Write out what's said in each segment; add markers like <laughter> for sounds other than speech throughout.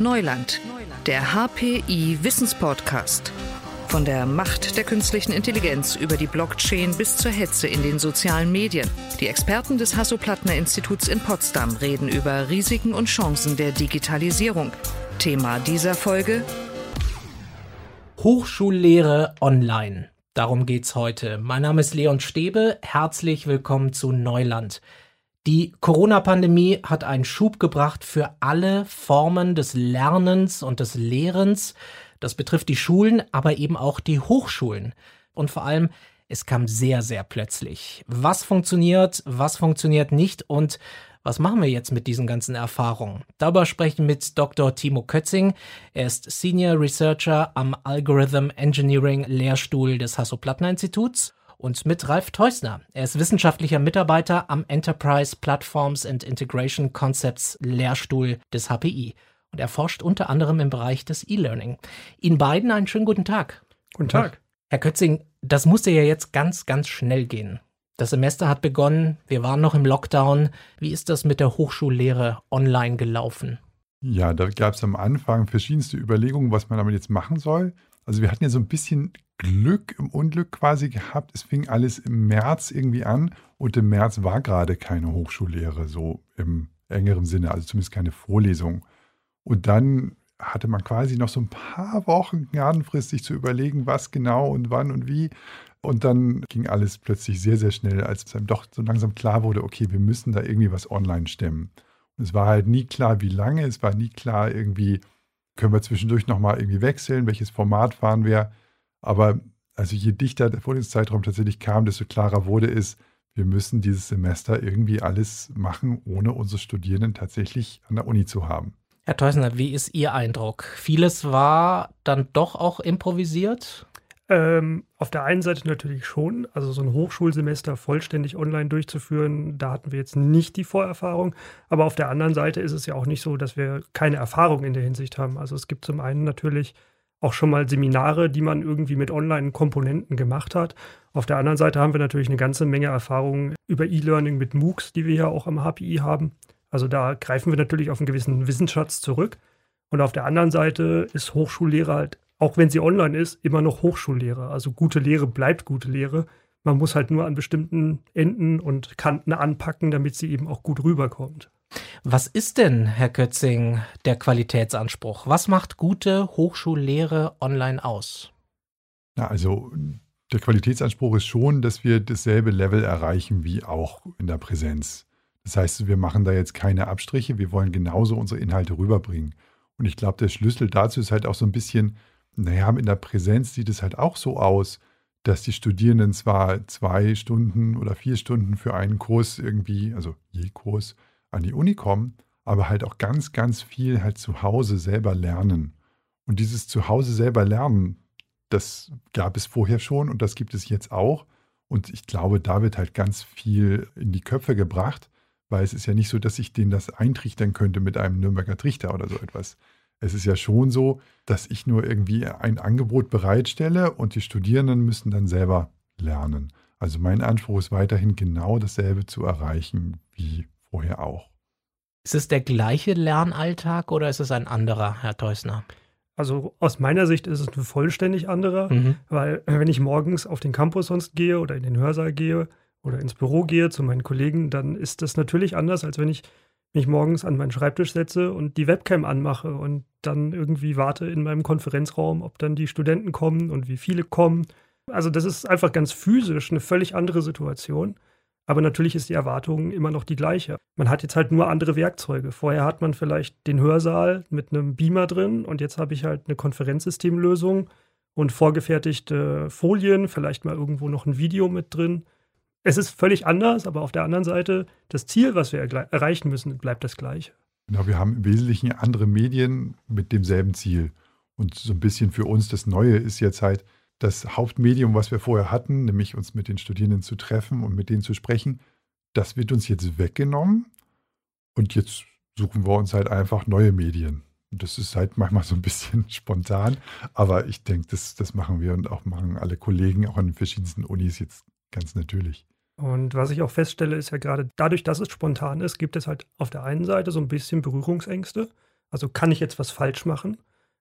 Neuland, der HPI Wissenspodcast. Von der Macht der künstlichen Intelligenz über die Blockchain bis zur Hetze in den sozialen Medien. Die Experten des Hasso-Plattner-Instituts in Potsdam reden über Risiken und Chancen der Digitalisierung. Thema dieser Folge Hochschullehre online. Darum geht's heute. Mein Name ist Leon Stäbe. Herzlich willkommen zu Neuland. Die Corona-Pandemie hat einen Schub gebracht für alle Formen des Lernens und des Lehrens. Das betrifft die Schulen, aber eben auch die Hochschulen. Und vor allem, es kam sehr, sehr plötzlich. Was funktioniert, was funktioniert nicht und was machen wir jetzt mit diesen ganzen Erfahrungen? Darüber sprechen mit Dr. Timo Kötzing. Er ist Senior Researcher am Algorithm Engineering Lehrstuhl des Hasso-Plattner-Instituts und mit Ralf Teusner. Er ist wissenschaftlicher Mitarbeiter am Enterprise Platforms and Integration Concepts Lehrstuhl des HPI. Und er forscht unter anderem im Bereich des E-Learning. Ihnen beiden einen schönen guten Tag. Guten Tag. Herr Kötzing, das musste ja jetzt ganz, ganz schnell gehen. Das Semester hat begonnen, wir waren noch im Lockdown. Wie ist das mit der Hochschullehre online gelaufen? Ja, da gab es am Anfang verschiedenste Überlegungen, was man damit jetzt machen soll. Also wir hatten ja so ein bisschen Glück im Unglück quasi gehabt. Es fing alles im März irgendwie an und im März war gerade keine Hochschullehre, so im engeren Sinne, also zumindest keine Vorlesung. Und dann hatte man quasi noch so ein paar Wochen Gnadenfrist, sich zu überlegen, was genau und wann und wie. Und dann ging alles plötzlich sehr, sehr schnell, als es einem doch so langsam klar wurde, okay, wir müssen da irgendwie was online stemmen. Und es war halt nie klar, wie lange, es war nie klar, irgendwie, können wir zwischendurch nochmal irgendwie wechseln, welches Format fahren wir. Aber also je dichter der Vorlesungszeitraum tatsächlich kam, desto klarer wurde es, wir müssen dieses Semester irgendwie alles machen, ohne unsere Studierenden tatsächlich an der Uni zu haben. Herr Teusner, wie ist Ihr Eindruck? Vieles war dann doch auch improvisiert? Ähm, auf der einen Seite natürlich schon, also so ein Hochschulsemester vollständig online durchzuführen, da hatten wir jetzt nicht die Vorerfahrung. Aber auf der anderen Seite ist es ja auch nicht so, dass wir keine Erfahrung in der Hinsicht haben. Also es gibt zum einen natürlich auch schon mal Seminare, die man irgendwie mit Online-Komponenten gemacht hat. Auf der anderen Seite haben wir natürlich eine ganze Menge Erfahrungen über E-Learning mit MOOCs, die wir ja auch am HPI haben. Also da greifen wir natürlich auf einen gewissen Wissensschatz zurück. Und auf der anderen Seite ist Hochschullehre halt, auch wenn sie online ist, immer noch Hochschullehre. Also gute Lehre bleibt gute Lehre. Man muss halt nur an bestimmten Enden und Kanten anpacken, damit sie eben auch gut rüberkommt. Was ist denn, Herr Kötzing, der Qualitätsanspruch? Was macht gute Hochschullehre online aus? Na, also der Qualitätsanspruch ist schon, dass wir dasselbe Level erreichen wie auch in der Präsenz. Das heißt, wir machen da jetzt keine Abstriche, wir wollen genauso unsere Inhalte rüberbringen. Und ich glaube, der Schlüssel dazu ist halt auch so ein bisschen, naja, in der Präsenz sieht es halt auch so aus, dass die Studierenden zwar zwei Stunden oder vier Stunden für einen Kurs irgendwie, also je Kurs, an die Uni kommen, aber halt auch ganz, ganz viel halt zu Hause selber lernen. Und dieses Zuhause selber lernen, das gab es vorher schon und das gibt es jetzt auch. Und ich glaube, da wird halt ganz viel in die Köpfe gebracht, weil es ist ja nicht so, dass ich denen das eintrichtern könnte mit einem Nürnberger Trichter oder so etwas. Es ist ja schon so, dass ich nur irgendwie ein Angebot bereitstelle und die Studierenden müssen dann selber lernen. Also mein Anspruch ist weiterhin genau dasselbe zu erreichen wie vorher auch. Ist es der gleiche Lernalltag oder ist es ein anderer, Herr Teusner? Also aus meiner Sicht ist es ein vollständig anderer, mhm. weil wenn ich morgens auf den Campus sonst gehe oder in den Hörsaal gehe oder ins Büro gehe zu meinen Kollegen, dann ist das natürlich anders, als wenn ich mich morgens an meinen Schreibtisch setze und die Webcam anmache und dann irgendwie warte in meinem Konferenzraum, ob dann die Studenten kommen und wie viele kommen. Also das ist einfach ganz physisch eine völlig andere Situation. Aber natürlich ist die Erwartung immer noch die gleiche. Man hat jetzt halt nur andere Werkzeuge. Vorher hat man vielleicht den Hörsaal mit einem Beamer drin und jetzt habe ich halt eine Konferenzsystemlösung und vorgefertigte Folien, vielleicht mal irgendwo noch ein Video mit drin. Es ist völlig anders, aber auf der anderen Seite, das Ziel, was wir erreichen müssen, bleibt das gleiche. Genau, wir haben im Wesentlichen andere Medien mit demselben Ziel. Und so ein bisschen für uns das Neue ist jetzt halt, das Hauptmedium, was wir vorher hatten, nämlich uns mit den Studierenden zu treffen und mit denen zu sprechen, das wird uns jetzt weggenommen. Und jetzt suchen wir uns halt einfach neue Medien. Und das ist halt manchmal so ein bisschen <laughs> spontan, aber ich denke, das, das machen wir und auch machen alle Kollegen auch an den verschiedensten Unis jetzt ganz natürlich. Und was ich auch feststelle, ist ja gerade dadurch, dass es spontan ist, gibt es halt auf der einen Seite so ein bisschen Berührungsängste. Also kann ich jetzt was falsch machen?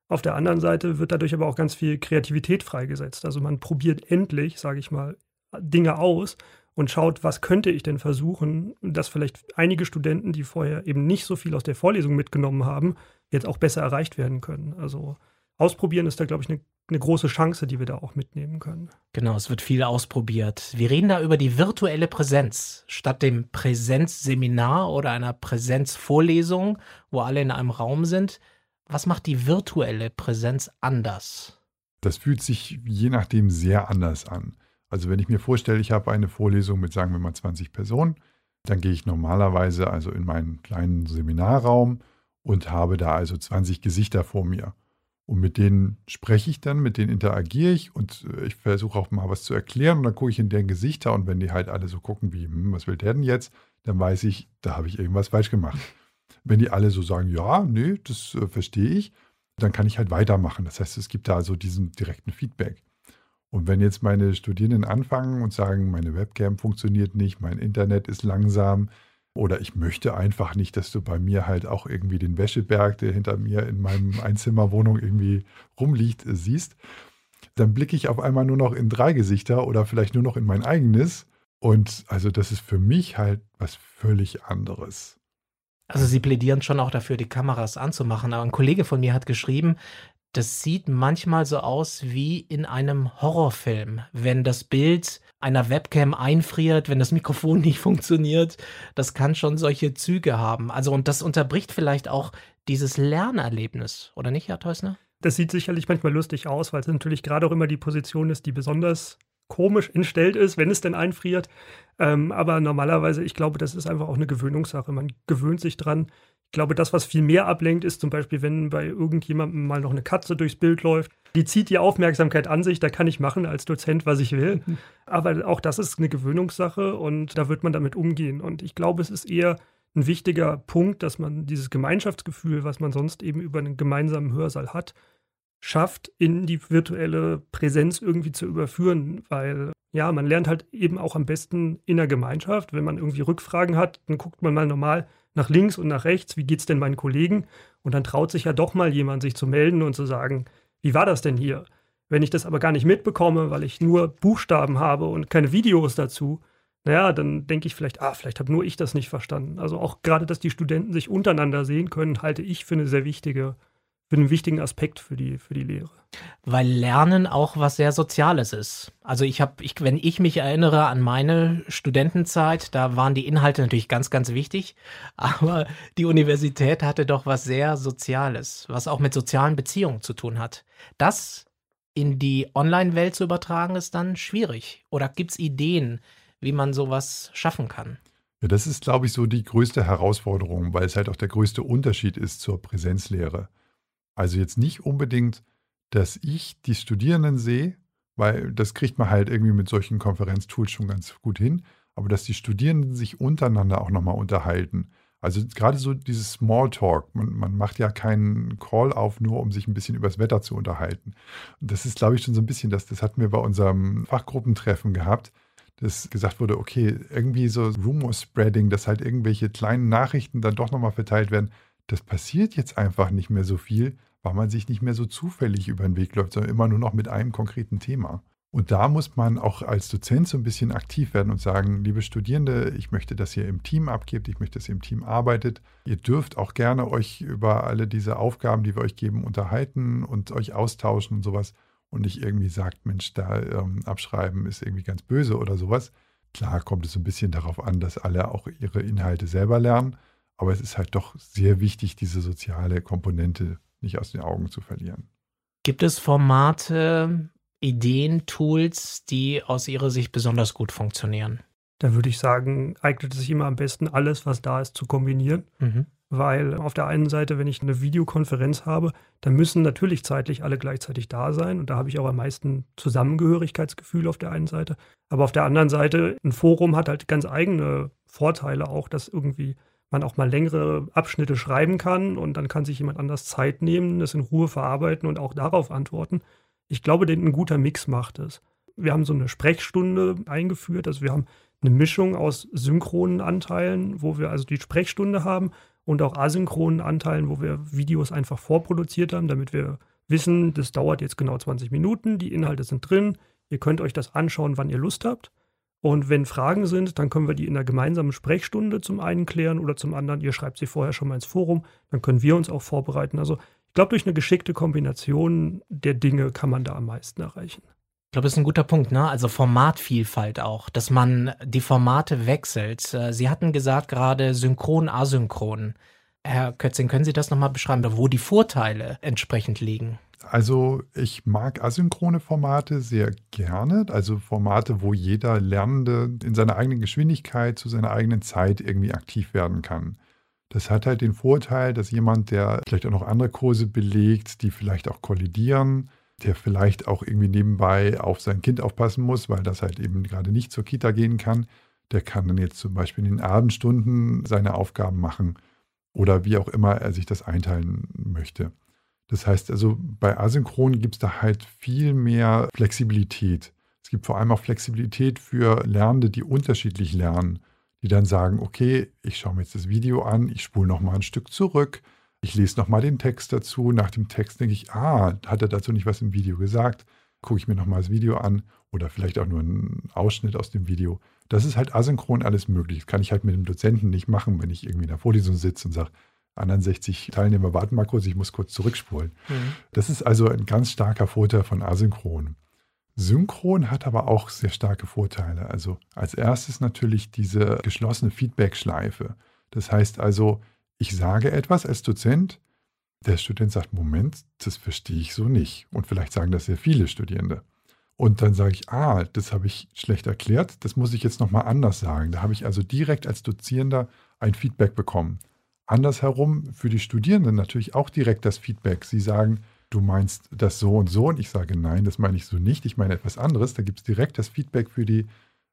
Auf der anderen Seite wird dadurch aber auch ganz viel Kreativität freigesetzt. Also man probiert endlich, sage ich mal, Dinge aus und schaut, was könnte ich denn versuchen, dass vielleicht einige Studenten, die vorher eben nicht so viel aus der Vorlesung mitgenommen haben, jetzt auch besser erreicht werden können. Also ausprobieren ist da, glaube ich, eine eine große Chance, die wir da auch mitnehmen können. Genau, es wird viel ausprobiert. Wir reden da über die virtuelle Präsenz. Statt dem Präsenzseminar oder einer Präsenzvorlesung, wo alle in einem Raum sind, was macht die virtuelle Präsenz anders? Das fühlt sich je nachdem sehr anders an. Also wenn ich mir vorstelle, ich habe eine Vorlesung mit, sagen wir mal, 20 Personen, dann gehe ich normalerweise also in meinen kleinen Seminarraum und habe da also 20 Gesichter vor mir. Und mit denen spreche ich dann, mit denen interagiere ich und äh, ich versuche auch mal was zu erklären und dann gucke ich in deren Gesichter und wenn die halt alle so gucken wie, hm, was will der denn jetzt, dann weiß ich, da habe ich irgendwas falsch gemacht. Wenn die alle so sagen, ja, nee, das äh, verstehe ich, dann kann ich halt weitermachen. Das heißt, es gibt da also diesen direkten Feedback. Und wenn jetzt meine Studierenden anfangen und sagen, meine Webcam funktioniert nicht, mein Internet ist langsam, oder ich möchte einfach nicht, dass du bei mir halt auch irgendwie den Wäscheberg, der hinter mir in meinem <laughs> Einzimmerwohnung irgendwie rumliegt, äh, siehst. Dann blicke ich auf einmal nur noch in drei Gesichter oder vielleicht nur noch in mein eigenes. Und also das ist für mich halt was völlig anderes. Also Sie plädieren schon auch dafür, die Kameras anzumachen. Aber ein Kollege von mir hat geschrieben, das sieht manchmal so aus wie in einem Horrorfilm, wenn das Bild einer Webcam einfriert, wenn das Mikrofon <laughs> nicht funktioniert. Das kann schon solche Züge haben. Also, und das unterbricht vielleicht auch dieses Lernerlebnis, oder nicht, Herr Teusner? Das sieht sicherlich manchmal lustig aus, weil es natürlich gerade auch immer die Position ist, die besonders komisch entstellt ist, wenn es denn einfriert. Ähm, aber normalerweise, ich glaube, das ist einfach auch eine Gewöhnungssache. Man gewöhnt sich dran. Ich glaube, das, was viel mehr ablenkt, ist zum Beispiel, wenn bei irgendjemandem mal noch eine Katze durchs Bild läuft. Die zieht die Aufmerksamkeit an sich, da kann ich machen als Dozent, was ich will. Aber auch das ist eine Gewöhnungssache und da wird man damit umgehen. Und ich glaube, es ist eher ein wichtiger Punkt, dass man dieses Gemeinschaftsgefühl, was man sonst eben über einen gemeinsamen Hörsaal hat, schafft, in die virtuelle Präsenz irgendwie zu überführen, weil ja, man lernt halt eben auch am besten in der Gemeinschaft. Wenn man irgendwie Rückfragen hat, dann guckt man mal normal nach links und nach rechts, wie geht es denn meinen Kollegen? Und dann traut sich ja doch mal jemand, sich zu melden und zu sagen, wie war das denn hier? Wenn ich das aber gar nicht mitbekomme, weil ich nur Buchstaben habe und keine Videos dazu, naja, dann denke ich vielleicht, ah, vielleicht habe nur ich das nicht verstanden. Also auch gerade, dass die Studenten sich untereinander sehen können, halte ich für eine sehr wichtige für einen wichtigen Aspekt für die, für die Lehre. Weil Lernen auch was sehr Soziales ist. Also ich habe, ich, wenn ich mich erinnere an meine Studentenzeit, da waren die Inhalte natürlich ganz, ganz wichtig, <laughs> aber die Universität hatte doch was sehr Soziales, was auch mit sozialen Beziehungen zu tun hat. Das in die Online-Welt zu übertragen, ist dann schwierig. Oder gibt es Ideen, wie man sowas schaffen kann? Ja, das ist, glaube ich, so die größte Herausforderung, weil es halt auch der größte Unterschied ist zur Präsenzlehre. Also jetzt nicht unbedingt, dass ich die Studierenden sehe, weil das kriegt man halt irgendwie mit solchen Konferenztools schon ganz gut hin, aber dass die Studierenden sich untereinander auch nochmal unterhalten. Also gerade so dieses Smalltalk, man, man macht ja keinen Call auf, nur um sich ein bisschen übers Wetter zu unterhalten. Und das ist, glaube ich, schon so ein bisschen, das, das hatten wir bei unserem Fachgruppentreffen gehabt, dass gesagt wurde, okay, irgendwie so Rumor-Spreading, dass halt irgendwelche kleinen Nachrichten dann doch nochmal verteilt werden, das passiert jetzt einfach nicht mehr so viel, weil man sich nicht mehr so zufällig über den Weg läuft, sondern immer nur noch mit einem konkreten Thema. Und da muss man auch als Dozent so ein bisschen aktiv werden und sagen, liebe Studierende, ich möchte, dass ihr im Team abgebt, ich möchte, dass ihr im Team arbeitet. Ihr dürft auch gerne euch über alle diese Aufgaben, die wir euch geben, unterhalten und euch austauschen und sowas. Und nicht irgendwie sagt, Mensch, da ähm, abschreiben ist irgendwie ganz böse oder sowas. Klar kommt es ein bisschen darauf an, dass alle auch ihre Inhalte selber lernen. Aber es ist halt doch sehr wichtig, diese soziale Komponente nicht aus den Augen zu verlieren. Gibt es Formate, Ideen, Tools, die aus Ihrer Sicht besonders gut funktionieren? Da würde ich sagen, eignet es sich immer am besten, alles, was da ist, zu kombinieren. Mhm. Weil auf der einen Seite, wenn ich eine Videokonferenz habe, dann müssen natürlich zeitlich alle gleichzeitig da sein. Und da habe ich auch am meisten Zusammengehörigkeitsgefühl auf der einen Seite. Aber auf der anderen Seite, ein Forum hat halt ganz eigene Vorteile auch, dass irgendwie man auch mal längere Abschnitte schreiben kann und dann kann sich jemand anders Zeit nehmen, das in Ruhe verarbeiten und auch darauf antworten. Ich glaube, ein guter Mix macht es. Wir haben so eine Sprechstunde eingeführt, also wir haben eine Mischung aus synchronen Anteilen, wo wir also die Sprechstunde haben und auch asynchronen Anteilen, wo wir Videos einfach vorproduziert haben, damit wir wissen, das dauert jetzt genau 20 Minuten, die Inhalte sind drin, ihr könnt euch das anschauen, wann ihr Lust habt. Und wenn Fragen sind, dann können wir die in einer gemeinsamen Sprechstunde zum einen klären oder zum anderen, ihr schreibt sie vorher schon mal ins Forum, dann können wir uns auch vorbereiten. Also ich glaube, durch eine geschickte Kombination der Dinge kann man da am meisten erreichen. Ich glaube, das ist ein guter Punkt, ne? Also Formatvielfalt auch, dass man die Formate wechselt. Äh, Sie hatten gesagt gerade synchron, asynchron. Herr Kötzing, können Sie das nochmal beschreiben, wo die Vorteile entsprechend liegen? Also ich mag asynchrone Formate sehr gerne, also Formate, wo jeder Lernende in seiner eigenen Geschwindigkeit zu seiner eigenen Zeit irgendwie aktiv werden kann. Das hat halt den Vorteil, dass jemand, der vielleicht auch noch andere Kurse belegt, die vielleicht auch kollidieren, der vielleicht auch irgendwie nebenbei auf sein Kind aufpassen muss, weil das halt eben gerade nicht zur Kita gehen kann, der kann dann jetzt zum Beispiel in den Abendstunden seine Aufgaben machen oder wie auch immer er sich das einteilen möchte. Das heißt also, bei Asynchron gibt es da halt viel mehr Flexibilität. Es gibt vor allem auch Flexibilität für Lernende, die unterschiedlich lernen, die dann sagen, okay, ich schaue mir jetzt das Video an, ich spule nochmal ein Stück zurück, ich lese nochmal den Text dazu. Nach dem Text denke ich, ah, hat er dazu nicht was im Video gesagt? Gucke ich mir nochmal das Video an oder vielleicht auch nur einen Ausschnitt aus dem Video. Das ist halt asynchron alles möglich. Das kann ich halt mit dem Dozenten nicht machen, wenn ich irgendwie in der Vorlesung sitze und sage, anderen 60 Teilnehmer warten mal kurz, ich muss kurz zurückspulen. Mhm. Das ist also ein ganz starker Vorteil von Asynchron. Synchron hat aber auch sehr starke Vorteile. Also als erstes natürlich diese geschlossene Feedback-Schleife. Das heißt also, ich sage etwas als Dozent, der Student sagt, Moment, das verstehe ich so nicht. Und vielleicht sagen das sehr viele Studierende. Und dann sage ich, ah, das habe ich schlecht erklärt, das muss ich jetzt nochmal anders sagen. Da habe ich also direkt als Dozierender ein Feedback bekommen. Andersherum für die Studierenden natürlich auch direkt das Feedback. Sie sagen, du meinst das so und so und ich sage, nein, das meine ich so nicht, ich meine etwas anderes. Da gibt es direkt das Feedback für die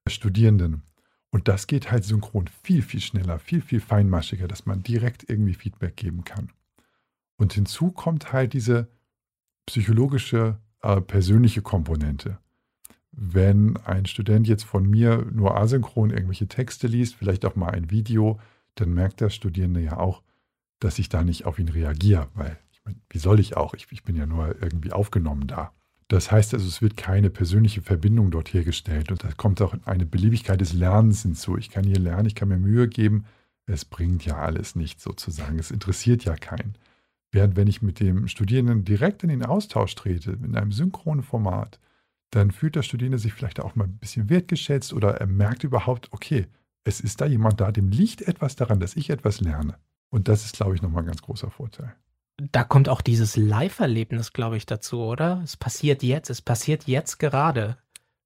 Studierenden. Und das geht halt synchron viel, viel schneller, viel, viel feinmaschiger, dass man direkt irgendwie Feedback geben kann. Und hinzu kommt halt diese psychologische, äh, persönliche Komponente. Wenn ein Student jetzt von mir nur asynchron irgendwelche Texte liest, vielleicht auch mal ein Video, dann merkt der Studierende ja auch, dass ich da nicht auf ihn reagiere, weil ich meine, wie soll ich auch? Ich, ich bin ja nur irgendwie aufgenommen da. Das heißt also, es wird keine persönliche Verbindung dort hergestellt und da kommt auch eine Beliebigkeit des Lernens hinzu. Ich kann hier lernen, ich kann mir Mühe geben, es bringt ja alles nichts sozusagen, es interessiert ja keinen. Während wenn ich mit dem Studierenden direkt in den Austausch trete, in einem synchronen Format, dann fühlt der Studierende sich vielleicht auch mal ein bisschen wertgeschätzt oder er merkt überhaupt, okay, es ist da jemand da, dem liegt etwas daran, dass ich etwas lerne. Und das ist, glaube ich, nochmal ein ganz großer Vorteil. Da kommt auch dieses Live-Erlebnis, glaube ich, dazu, oder? Es passiert jetzt, es passiert jetzt gerade,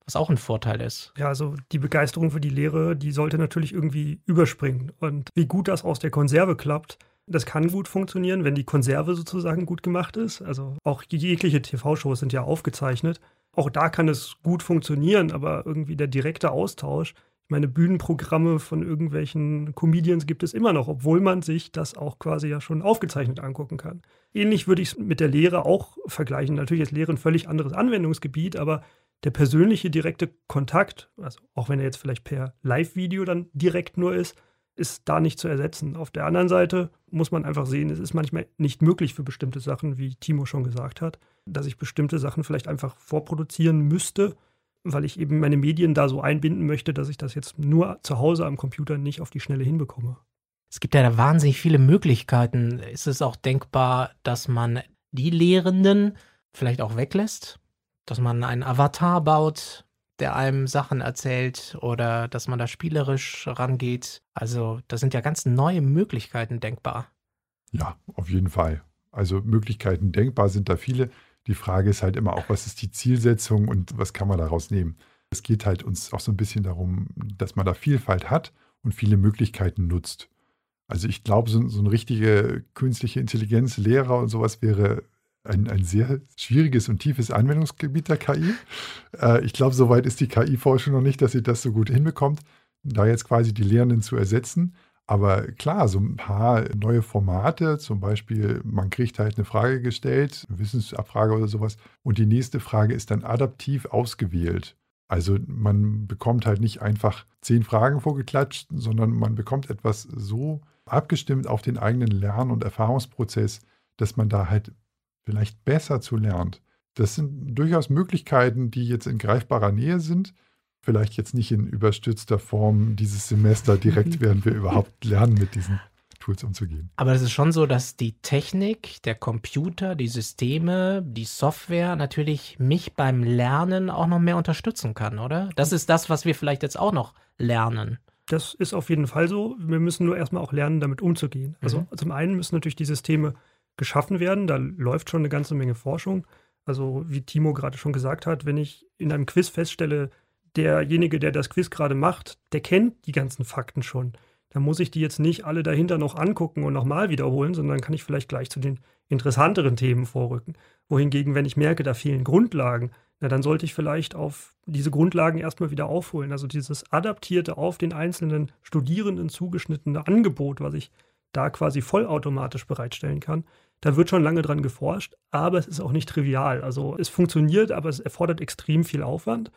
was auch ein Vorteil ist. Ja, also die Begeisterung für die Lehre, die sollte natürlich irgendwie überspringen. Und wie gut das aus der Konserve klappt, das kann gut funktionieren, wenn die Konserve sozusagen gut gemacht ist. Also auch jegliche TV-Shows sind ja aufgezeichnet. Auch da kann es gut funktionieren, aber irgendwie der direkte Austausch, meine Bühnenprogramme von irgendwelchen Comedians gibt es immer noch, obwohl man sich das auch quasi ja schon aufgezeichnet angucken kann. Ähnlich würde ich es mit der Lehre auch vergleichen. Natürlich ist Lehre ein völlig anderes Anwendungsgebiet, aber der persönliche direkte Kontakt, also auch wenn er jetzt vielleicht per Live-Video dann direkt nur ist, ist da nicht zu ersetzen. Auf der anderen Seite muss man einfach sehen, es ist manchmal nicht möglich für bestimmte Sachen, wie Timo schon gesagt hat, dass ich bestimmte Sachen vielleicht einfach vorproduzieren müsste weil ich eben meine Medien da so einbinden möchte, dass ich das jetzt nur zu Hause am Computer nicht auf die Schnelle hinbekomme. Es gibt ja da wahnsinnig viele Möglichkeiten. Ist es auch denkbar, dass man die Lehrenden vielleicht auch weglässt? Dass man einen Avatar baut, der einem Sachen erzählt oder dass man da spielerisch rangeht? Also, da sind ja ganz neue Möglichkeiten denkbar. Ja, auf jeden Fall. Also Möglichkeiten denkbar sind da viele. Die Frage ist halt immer auch, was ist die Zielsetzung und was kann man daraus nehmen? Es geht halt uns auch so ein bisschen darum, dass man da Vielfalt hat und viele Möglichkeiten nutzt. Also ich glaube, so, so eine richtige künstliche Intelligenz, Lehrer und sowas wäre ein, ein sehr schwieriges und tiefes Anwendungsgebiet der KI. Äh, ich glaube, soweit ist die KI-Forschung noch nicht, dass sie das so gut hinbekommt, da jetzt quasi die Lehrenden zu ersetzen. Aber klar, so ein paar neue Formate, zum Beispiel, man kriegt halt eine Frage gestellt, Wissensabfrage oder sowas, und die nächste Frage ist dann adaptiv ausgewählt. Also man bekommt halt nicht einfach zehn Fragen vorgeklatscht, sondern man bekommt etwas so abgestimmt auf den eigenen Lern- und Erfahrungsprozess, dass man da halt vielleicht besser zu lernt. Das sind durchaus Möglichkeiten, die jetzt in greifbarer Nähe sind. Vielleicht jetzt nicht in überstützter Form dieses Semester direkt, <laughs> während wir überhaupt lernen, mit diesen Tools umzugehen. Aber es ist schon so, dass die Technik, der Computer, die Systeme, die Software natürlich mich beim Lernen auch noch mehr unterstützen kann, oder? Das ist das, was wir vielleicht jetzt auch noch lernen. Das ist auf jeden Fall so. Wir müssen nur erstmal auch lernen, damit umzugehen. Also mhm. zum einen müssen natürlich die Systeme geschaffen werden. Da läuft schon eine ganze Menge Forschung. Also wie Timo gerade schon gesagt hat, wenn ich in einem Quiz feststelle, derjenige, der das Quiz gerade macht, der kennt die ganzen Fakten schon. Dann muss ich die jetzt nicht alle dahinter noch angucken und nochmal wiederholen, sondern kann ich vielleicht gleich zu den interessanteren Themen vorrücken. Wohingegen, wenn ich merke, da fehlen Grundlagen, na, dann sollte ich vielleicht auf diese Grundlagen erstmal wieder aufholen. Also dieses adaptierte, auf den einzelnen Studierenden zugeschnittene Angebot, was ich da quasi vollautomatisch bereitstellen kann. Da wird schon lange dran geforscht, aber es ist auch nicht trivial. Also es funktioniert, aber es erfordert extrem viel Aufwand.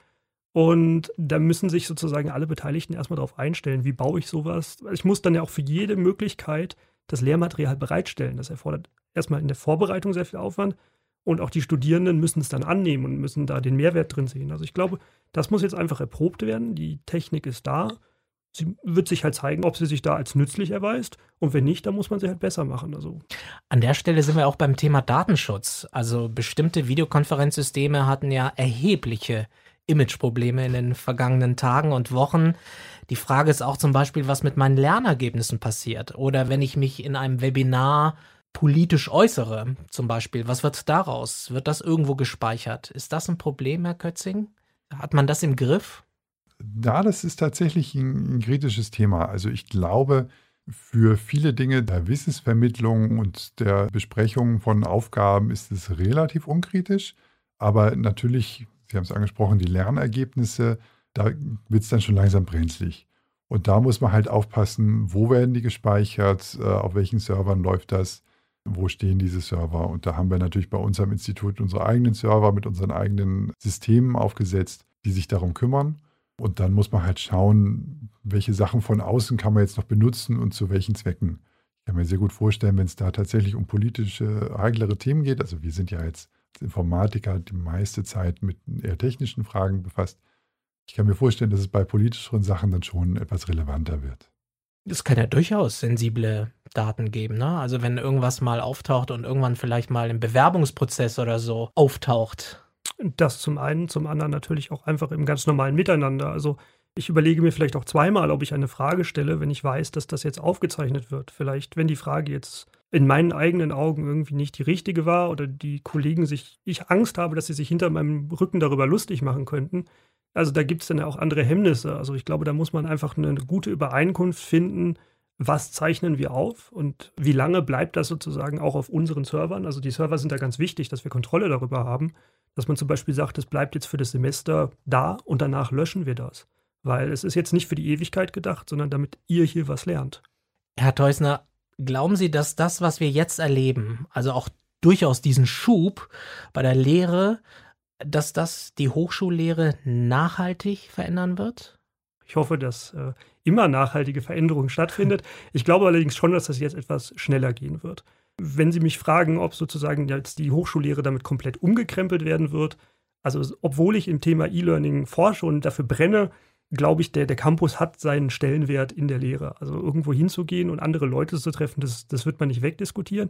Und da müssen sich sozusagen alle Beteiligten erstmal darauf einstellen, wie baue ich sowas. Ich muss dann ja auch für jede Möglichkeit das Lehrmaterial bereitstellen. Das erfordert erstmal in der Vorbereitung sehr viel Aufwand. Und auch die Studierenden müssen es dann annehmen und müssen da den Mehrwert drin sehen. Also ich glaube, das muss jetzt einfach erprobt werden. Die Technik ist da. Sie wird sich halt zeigen, ob sie sich da als nützlich erweist. Und wenn nicht, dann muss man sie halt besser machen. Also. An der Stelle sind wir auch beim Thema Datenschutz. Also bestimmte Videokonferenzsysteme hatten ja erhebliche Imageprobleme in den vergangenen Tagen und Wochen. Die Frage ist auch zum Beispiel, was mit meinen Lernergebnissen passiert. Oder wenn ich mich in einem Webinar politisch äußere, zum Beispiel, was wird daraus? Wird das irgendwo gespeichert? Ist das ein Problem, Herr Kötzing? Hat man das im Griff? Ja, das ist tatsächlich ein, ein kritisches Thema. Also ich glaube, für viele Dinge der Wissensvermittlung und der Besprechung von Aufgaben ist es relativ unkritisch. Aber natürlich Sie haben es angesprochen, die Lernergebnisse, da wird es dann schon langsam brenzlig. Und da muss man halt aufpassen, wo werden die gespeichert, äh, auf welchen Servern läuft das, wo stehen diese Server. Und da haben wir natürlich bei uns am Institut unsere eigenen Server mit unseren eigenen Systemen aufgesetzt, die sich darum kümmern. Und dann muss man halt schauen, welche Sachen von außen kann man jetzt noch benutzen und zu welchen Zwecken. Ich kann mir sehr gut vorstellen, wenn es da tatsächlich um politische, heiklere Themen geht. Also wir sind ja jetzt Informatiker die meiste Zeit mit eher technischen Fragen befasst. Ich kann mir vorstellen, dass es bei politischeren Sachen dann schon etwas relevanter wird. Es kann ja durchaus sensible Daten geben, ne? Also wenn irgendwas mal auftaucht und irgendwann vielleicht mal im Bewerbungsprozess oder so auftaucht. Das zum einen, zum anderen natürlich auch einfach im ganz normalen Miteinander. Also ich überlege mir vielleicht auch zweimal, ob ich eine Frage stelle, wenn ich weiß, dass das jetzt aufgezeichnet wird. Vielleicht, wenn die Frage jetzt in meinen eigenen Augen irgendwie nicht die richtige war oder die Kollegen sich, ich Angst habe, dass sie sich hinter meinem Rücken darüber lustig machen könnten. Also da gibt es dann ja auch andere Hemmnisse. Also ich glaube, da muss man einfach eine gute Übereinkunft finden, was zeichnen wir auf und wie lange bleibt das sozusagen auch auf unseren Servern. Also die Server sind da ganz wichtig, dass wir Kontrolle darüber haben, dass man zum Beispiel sagt, es bleibt jetzt für das Semester da und danach löschen wir das. Weil es ist jetzt nicht für die Ewigkeit gedacht, sondern damit ihr hier was lernt. Herr Teusner, Glauben Sie, dass das, was wir jetzt erleben, also auch durchaus diesen Schub bei der Lehre, dass das die Hochschullehre nachhaltig verändern wird? Ich hoffe, dass äh, immer nachhaltige Veränderung stattfindet. Ich glaube allerdings schon, dass das jetzt etwas schneller gehen wird. Wenn Sie mich fragen, ob sozusagen jetzt die Hochschullehre damit komplett umgekrempelt werden wird, also obwohl ich im Thema E-Learning forsche und dafür brenne, glaube ich, der, der Campus hat seinen Stellenwert in der Lehre. Also irgendwo hinzugehen und andere Leute zu treffen, das, das wird man nicht wegdiskutieren.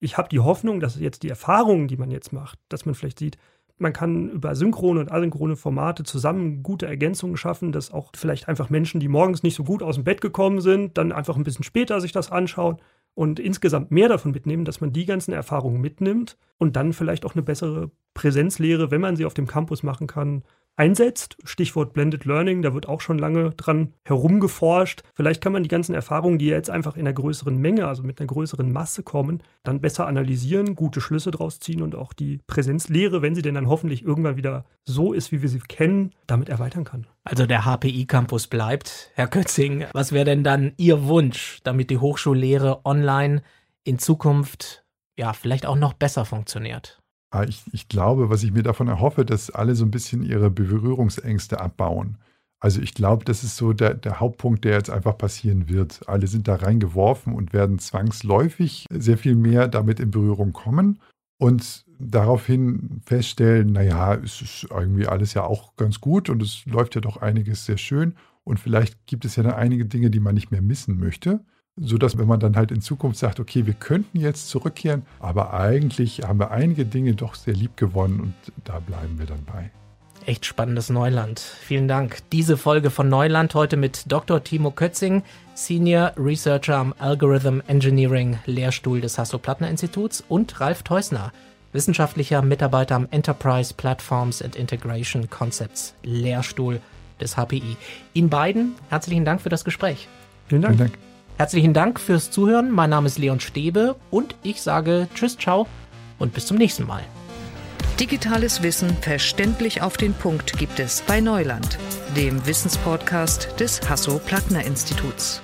Ich habe die Hoffnung, dass jetzt die Erfahrungen, die man jetzt macht, dass man vielleicht sieht, man kann über synchrone und asynchrone Formate zusammen gute Ergänzungen schaffen, dass auch vielleicht einfach Menschen, die morgens nicht so gut aus dem Bett gekommen sind, dann einfach ein bisschen später sich das anschauen und insgesamt mehr davon mitnehmen, dass man die ganzen Erfahrungen mitnimmt und dann vielleicht auch eine bessere Präsenzlehre, wenn man sie auf dem Campus machen kann, einsetzt. Stichwort Blended Learning, da wird auch schon lange dran herumgeforscht. Vielleicht kann man die ganzen Erfahrungen, die jetzt einfach in einer größeren Menge, also mit einer größeren Masse kommen, dann besser analysieren, gute Schlüsse draus ziehen und auch die Präsenzlehre, wenn sie denn dann hoffentlich irgendwann wieder so ist, wie wir sie kennen, damit erweitern kann. Also der HPI-Campus bleibt. Herr Kötzing, was wäre denn dann Ihr Wunsch, damit die Hochschullehre online in Zukunft ja vielleicht auch noch besser funktioniert? Ich, ich glaube, was ich mir davon erhoffe, dass alle so ein bisschen ihre Berührungsängste abbauen. Also ich glaube, das ist so der, der Hauptpunkt, der jetzt einfach passieren wird. Alle sind da reingeworfen und werden zwangsläufig sehr viel mehr damit in Berührung kommen und daraufhin feststellen, naja, es ist irgendwie alles ja auch ganz gut und es läuft ja doch einiges sehr schön und vielleicht gibt es ja dann einige Dinge, die man nicht mehr missen möchte sodass wenn man dann halt in Zukunft sagt, okay, wir könnten jetzt zurückkehren, aber eigentlich haben wir einige Dinge doch sehr lieb gewonnen und da bleiben wir dann bei. Echt spannendes Neuland. Vielen Dank. Diese Folge von Neuland heute mit Dr. Timo Kötzing, Senior Researcher am Algorithm Engineering Lehrstuhl des Hasso-Plattner-Instituts und Ralf Teusner, wissenschaftlicher Mitarbeiter am Enterprise Platforms and Integration Concepts Lehrstuhl des HPI. Ihnen beiden herzlichen Dank für das Gespräch. Vielen Dank. Vielen Dank. Herzlichen Dank fürs Zuhören. Mein Name ist Leon Stäbe und ich sage Tschüss, ciao und bis zum nächsten Mal. Digitales Wissen verständlich auf den Punkt gibt es bei Neuland, dem Wissenspodcast des Hasso-Plattner-Instituts.